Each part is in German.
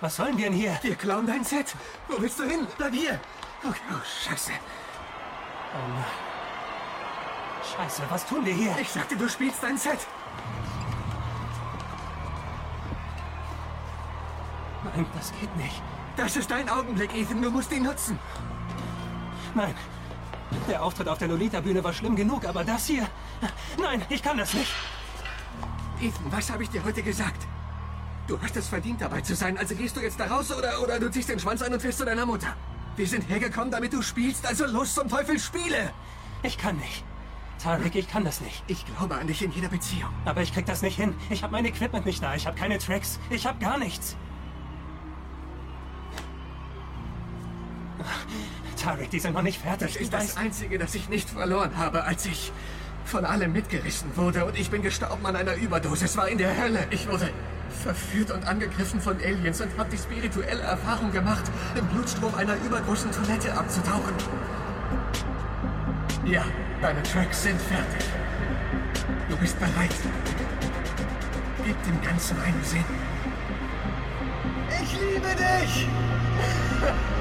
Was sollen wir denn hier? Wir klauen dein Set. Wo willst du hin? Bleib hier. Okay, oh, scheiße. Oh nein. Scheiße, was tun wir hier? Ich sagte, du spielst dein Set. Nein, das geht nicht. Das ist dein Augenblick, Ethan. Du musst ihn nutzen. Nein. Der Auftritt auf der Lolita-Bühne war schlimm genug, aber das hier... Nein, ich kann das nicht. Ethan, was habe ich dir heute gesagt? Du hast es verdient, dabei zu sein. Also gehst du jetzt da raus oder, oder du ziehst den Schwanz an und fährst zu deiner Mutter. Wir sind hergekommen, damit du spielst. Also los zum Teufel, spiele! Ich kann nicht. Tarek, ich kann das nicht. Ich glaube an dich in jeder Beziehung. Aber ich krieg das nicht hin. Ich habe mein Equipment nicht da. Ich habe keine Tracks. Ich habe gar nichts. Tarek, die sind noch nicht fertig. Das ist das Einzige, das ich nicht verloren habe, als ich von allem mitgerissen wurde und ich bin gestorben an einer Überdosis, war in der Hölle. Ich wurde verführt und angegriffen von Aliens und habe die spirituelle Erfahrung gemacht, im Blutstrom einer übergroßen Toilette abzutauchen. Ja, deine Tracks sind fertig. Du bist bereit. Gib dem Ganzen einen Sinn. Ich liebe dich!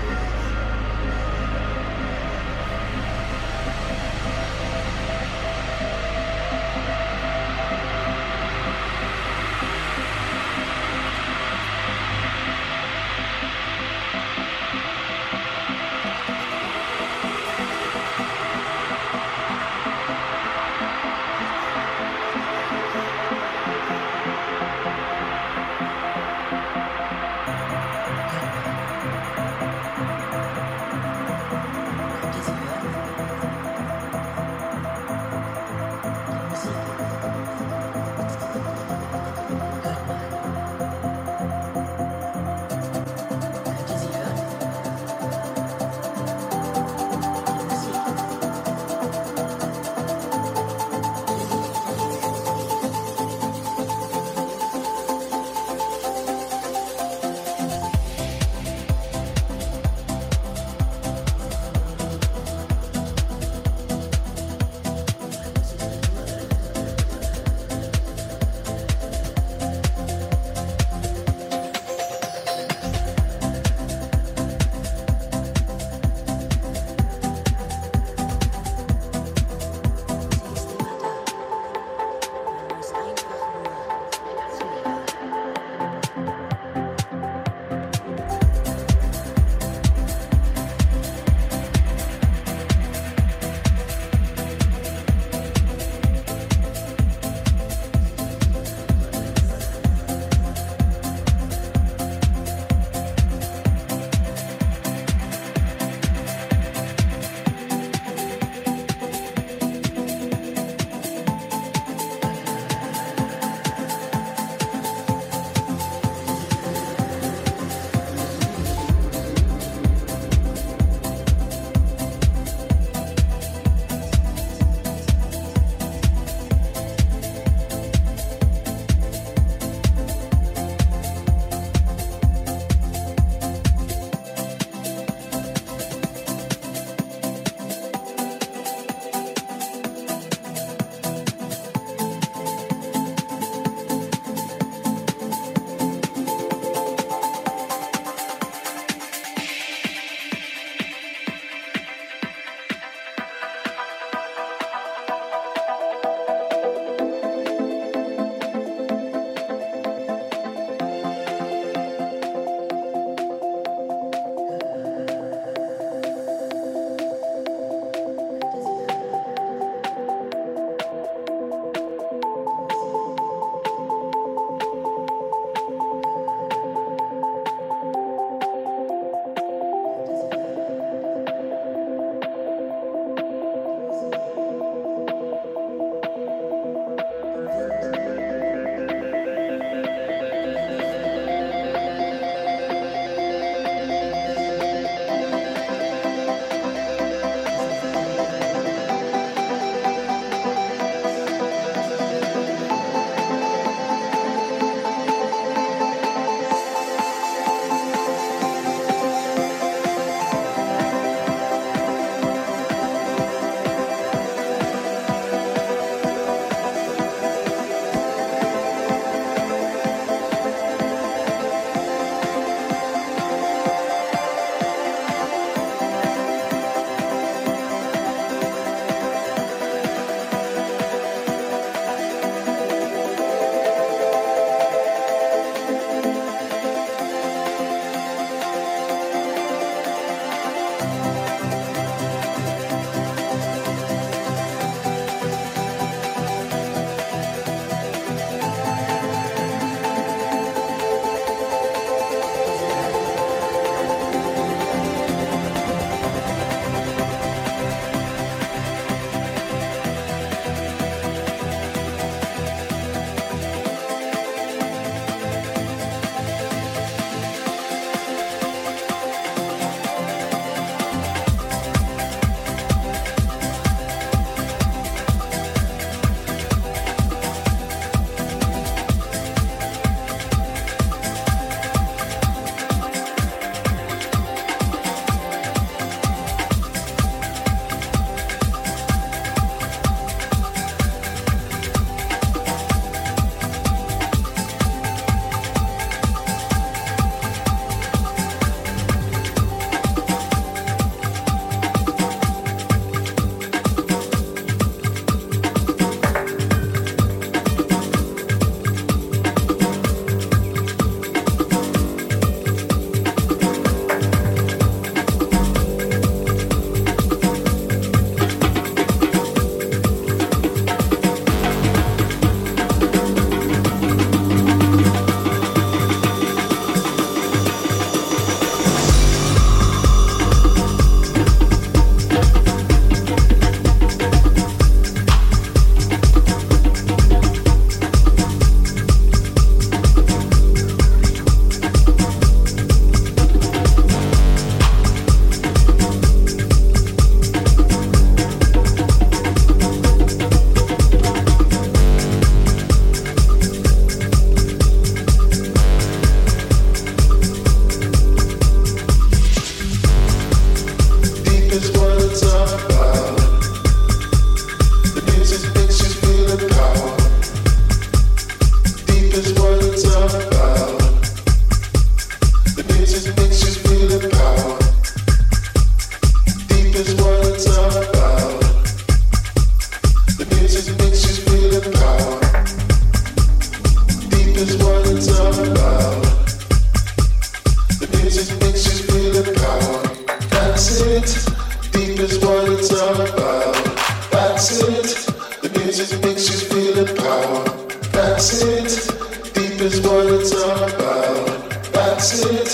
That's it.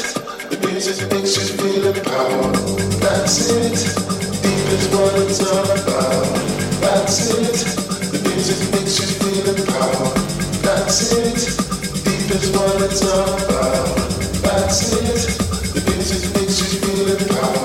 The music makes you feel empowered. That's it. Deep is what it's all about. That's it. The music makes you feel empowered. That's it. Deep is what it's all about. That's it. The music makes you feel empowered.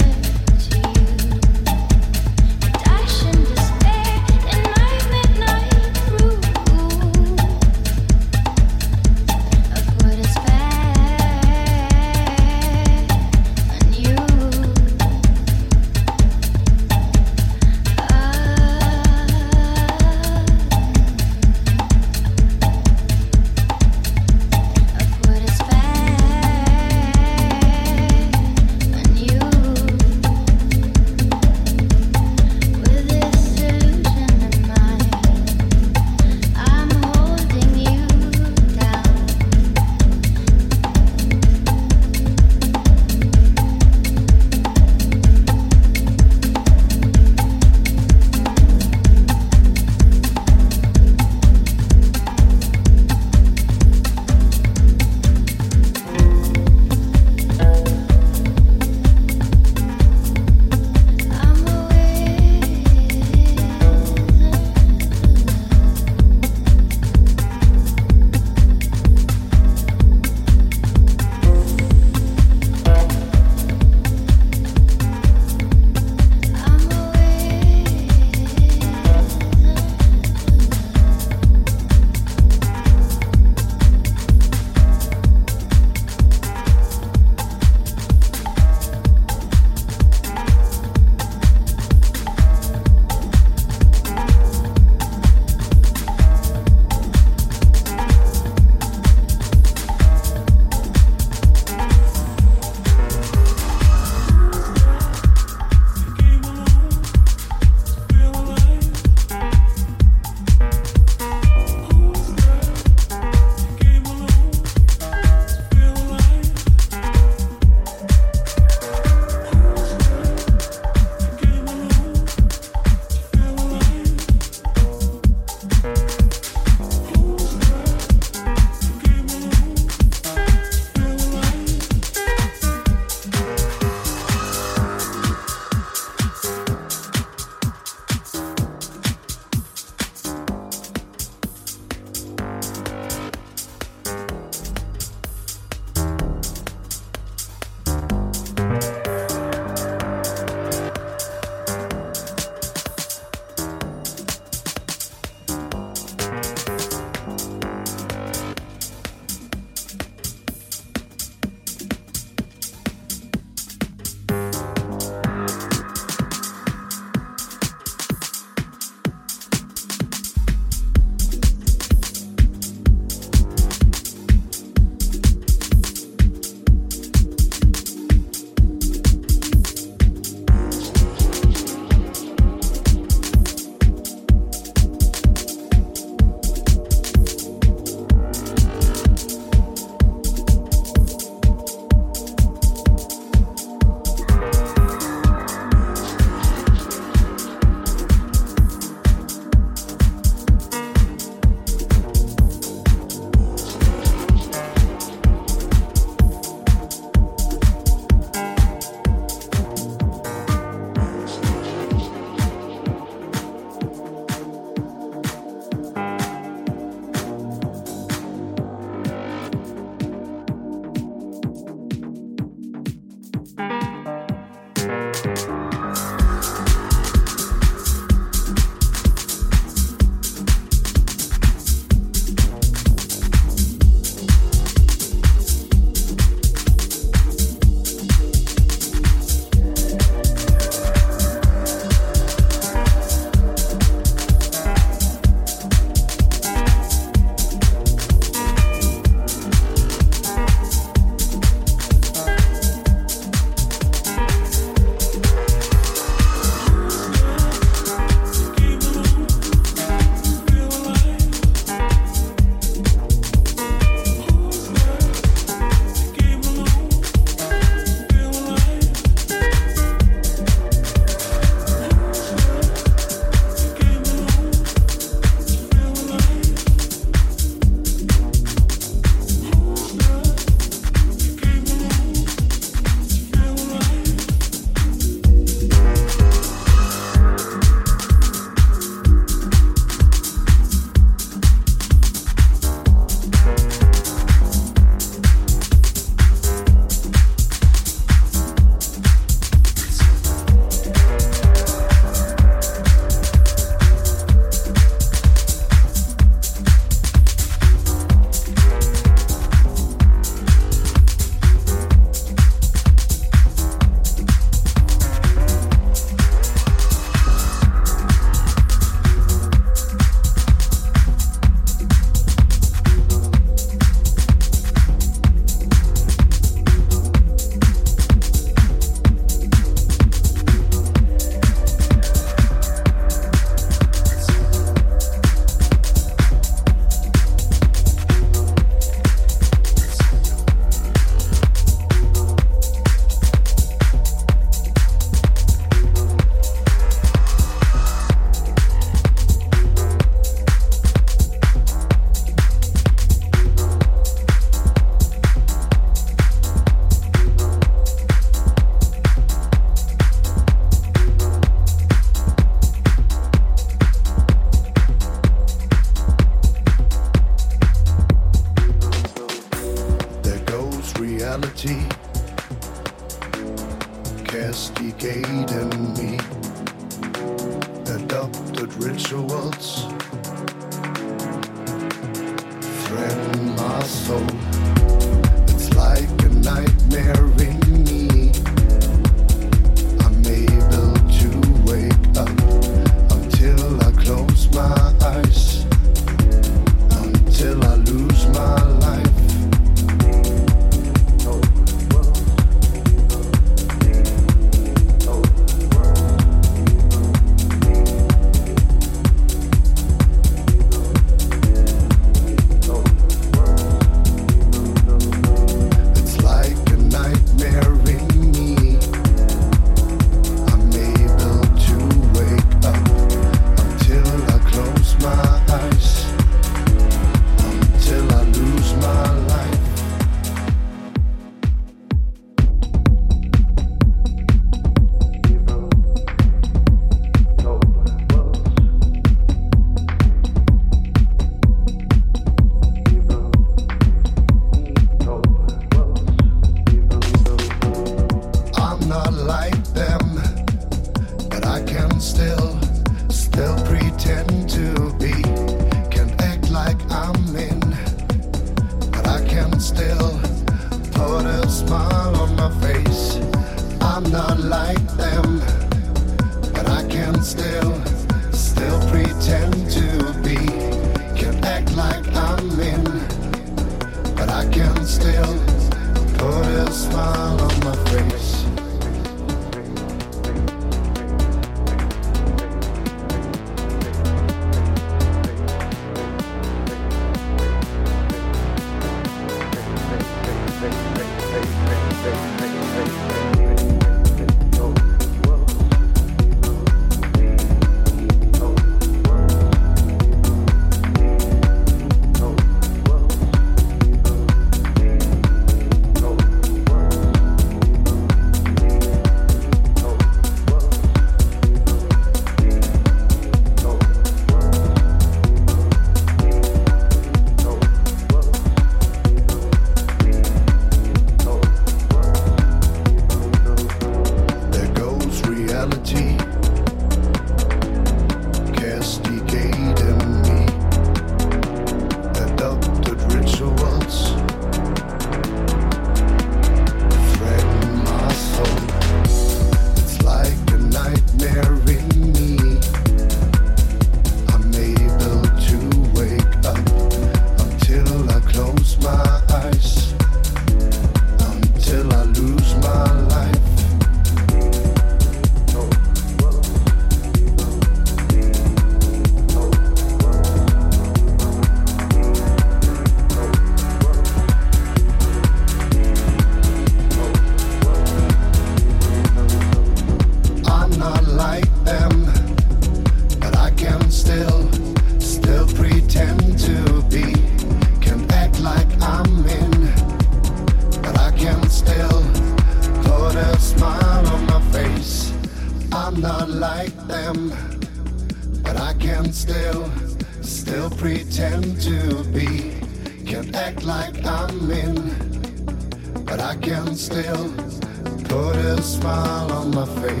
Smile on my face.